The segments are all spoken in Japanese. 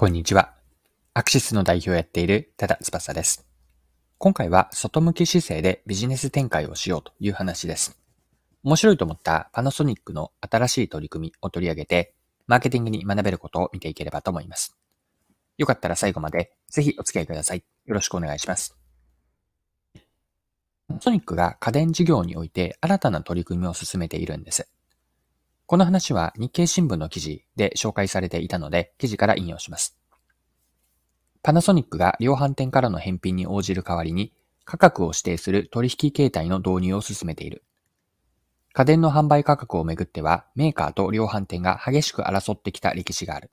こんにちは。アクシスの代表をやっている多田翼です。今回は外向き姿勢でビジネス展開をしようという話です。面白いと思ったパナソニックの新しい取り組みを取り上げて、マーケティングに学べることを見ていければと思います。よかったら最後までぜひお付き合いください。よろしくお願いします。パナソニックが家電事業において新たな取り組みを進めているんです。この話は日経新聞の記事で紹介されていたので、記事から引用します。パナソニックが量販店からの返品に応じる代わりに、価格を指定する取引形態の導入を進めている。家電の販売価格をめぐっては、メーカーと量販店が激しく争ってきた歴史がある。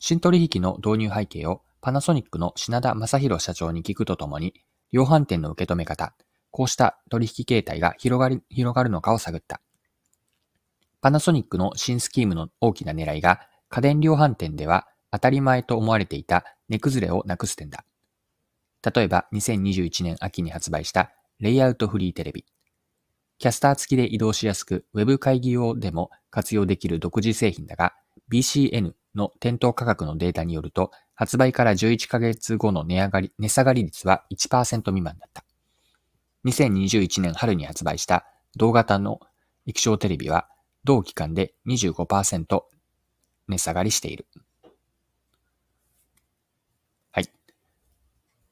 新取引の導入背景をパナソニックの品田正宏社長に聞くとともに、量販店の受け止め方、こうした取引形態が広がり広がるのかを探った。パナソニックの新スキームの大きな狙いが、家電量販店では当たり前と思われていた値崩れをなくす点だ。例えば、2021年秋に発売したレイアウトフリーテレビ。キャスター付きで移動しやすく、ウェブ会議用でも活用できる独自製品だが、BCN の店頭価格のデータによると、発売から11ヶ月後の値上がり、値下がり率は1%未満だった。2021年春に発売した同型の液晶テレビは同期間で25%値下がりしている。はい。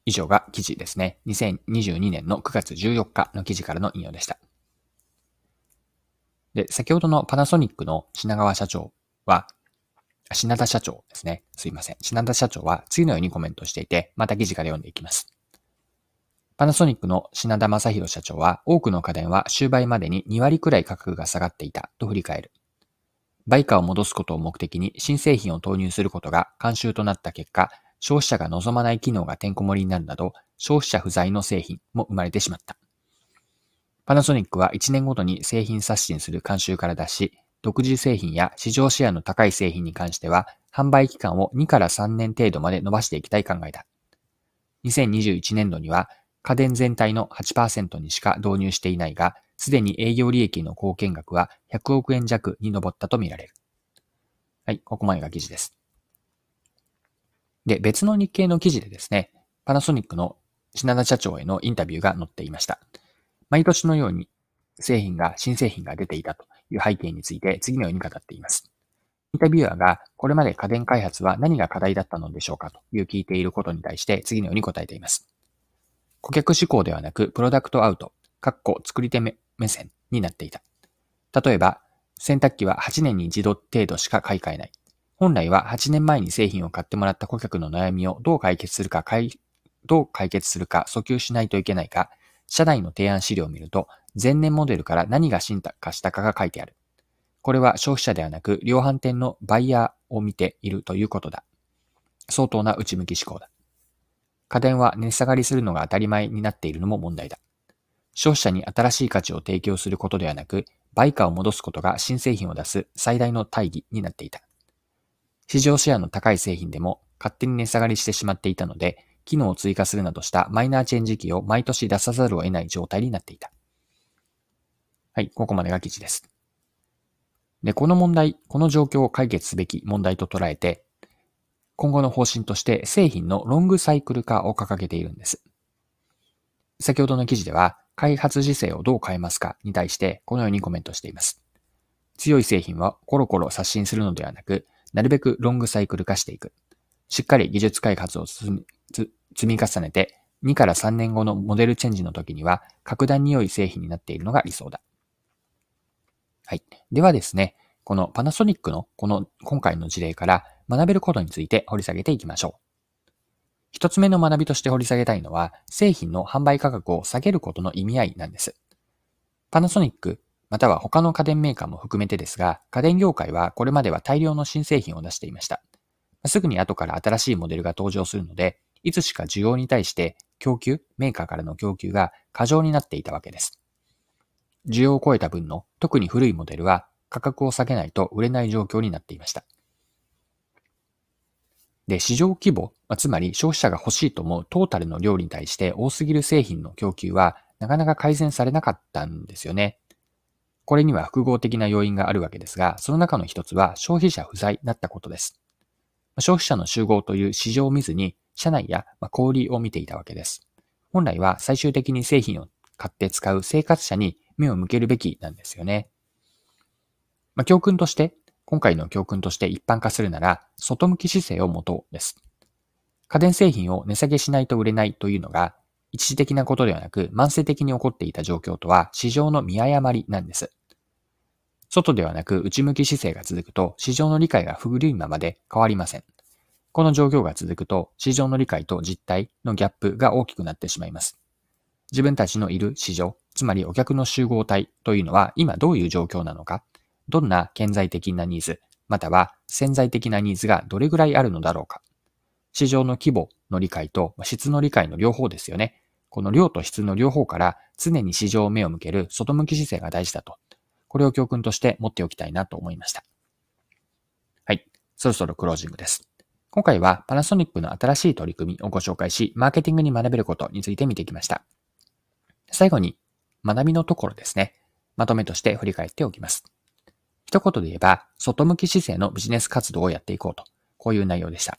以上が記事ですね。2022年の9月14日の記事からの引用でした。で、先ほどのパナソニックの品川社長は、品田社長ですね。すいません。品田社長は次のようにコメントしていて、また記事から読んでいきます。パナソニックの品田正宏社長は、多くの家電は終売までに2割くらい価格が下がっていたと振り返る。売価を戻すことを目的に新製品を投入することが慣習となった結果、消費者が望まない機能がてんこ盛りになるなど、消費者不在の製品も生まれてしまった。パナソニックは1年ごとに製品刷新する慣習から脱し、独自製品や市場シェアの高い製品に関しては、販売期間を2から3年程度まで伸ばしていきたい考えだ。2021年度には家電全体の8%にしか導入していないが、すでに営業利益の貢献額は100億円弱に上ったとみられる。はい、ここまでが記事です。で、別の日経の記事でですね、パナソニックの品田社長へのインタビューが載っていました。毎年のように製品が、新製品が出ていたという背景について次のように語っています。インタビュアーがこれまで家電開発は何が課題だったのでしょうかという聞いていることに対して次のように答えています。顧客志向ではなく、プロダクトアウト、かっこ作り手目線になっていた。例えば、洗濯機は8年に一度程度しか買い替えない。本来は8年前に製品を買ってもらった顧客の悩みをどう解決するか、どう解決するか訴求しないといけないか、社内の提案資料を見ると、前年モデルから何が進化したかが書いてある。これは消費者ではなく、量販店のバイヤーを見ているということだ。相当な内向き思考だ。家電は値下がりするのが当たり前になっているのも問題だ。消費者に新しい価値を提供することではなく、売価を戻すことが新製品を出す最大の大義になっていた。市場シェアの高い製品でも勝手に値下がりしてしまっていたので、機能を追加するなどしたマイナーチェンジ機を毎年出さざるを得ない状態になっていた。はい、ここまでが記事です。で、この問題、この状況を解決すべき問題と捉えて、今後の方針として製品のロングサイクル化を掲げているんです。先ほどの記事では、開発時勢をどう変えますかに対してこのようにコメントしています。強い製品はコロコロ刷新するのではなく、なるべくロングサイクル化していく。しっかり技術開発を積み重ねて、2から3年後のモデルチェンジの時には、格段に良い製品になっているのが理想だ。はい。ではですね、このパナソニックのこの今回の事例から学べることについて掘り下げていきましょう。一つ目の学びとして掘り下げたいのは、製品の販売価格を下げることの意味合いなんです。パナソニック、または他の家電メーカーも含めてですが、家電業界はこれまでは大量の新製品を出していました。すぐに後から新しいモデルが登場するので、いつしか需要に対して供給、メーカーからの供給が過剰になっていたわけです。需要を超えた分の特に古いモデルは価格を下げないと売れない状況になっていました。で、市場規模、つまり消費者が欲しいと思うトータルの量に対して多すぎる製品の供給はなかなか改善されなかったんですよね。これには複合的な要因があるわけですが、その中の一つは消費者不在だったことです。消費者の集合という市場を見ずに、社内や小売を見ていたわけです。本来は最終的に製品を買って使う生活者に目を向けるべきなんですよね。まあ、教訓として、今回の教訓として一般化するなら、外向き姿勢を持とうです。家電製品を値下げしないと売れないというのが、一時的なことではなく、慢性的に起こっていた状況とは、市場の見誤りなんです。外ではなく内向き姿勢が続くと、市場の理解が古いままで変わりません。この状況が続くと、市場の理解と実態のギャップが大きくなってしまいます。自分たちのいる市場、つまりお客の集合体というのは今どういう状況なのか、どんな顕在的なニーズ、または潜在的なニーズがどれぐらいあるのだろうか。市場の規模の理解と質の理解の両方ですよね。この量と質の両方から常に市場を目を向ける外向き姿勢が大事だと。これを教訓として持っておきたいなと思いました。はい。そろそろクロージングです。今回はパナソニックの新しい取り組みをご紹介し、マーケティングに学べることについて見てきました。最後に学びのところですね。まとめとして振り返っておきます。一言で言えば、外向き姿勢のビジネス活動をやっていこうと。こういう内容でした。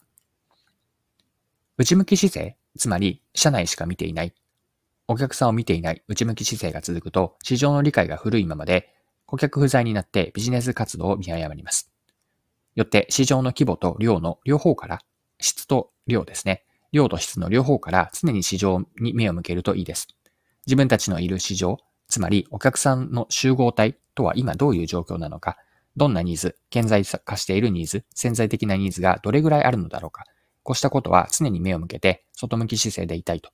内向き姿勢、つまり社内しか見ていない、お客さんを見ていない内向き姿勢が続くと、市場の理解が古いままで、顧客不在になってビジネス活動を見誤ります。よって市場の規模と量の両方から、質と量ですね。量と質の両方から常に市場に目を向けるといいです。自分たちのいる市場、つまりお客さんの集合体とは今どういう状況なのか、どんなニーズ、顕在化しているニーズ、潜在的なニーズがどれぐらいあるのだろうか、こうしたことは常に目を向けて外向き姿勢でいたいと。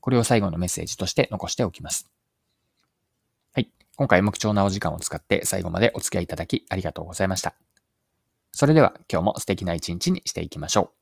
これを最後のメッセージとして残しておきます。はい。今回も貴重なお時間を使って最後までお付き合いいただきありがとうございました。それでは今日も素敵な一日にしていきましょう。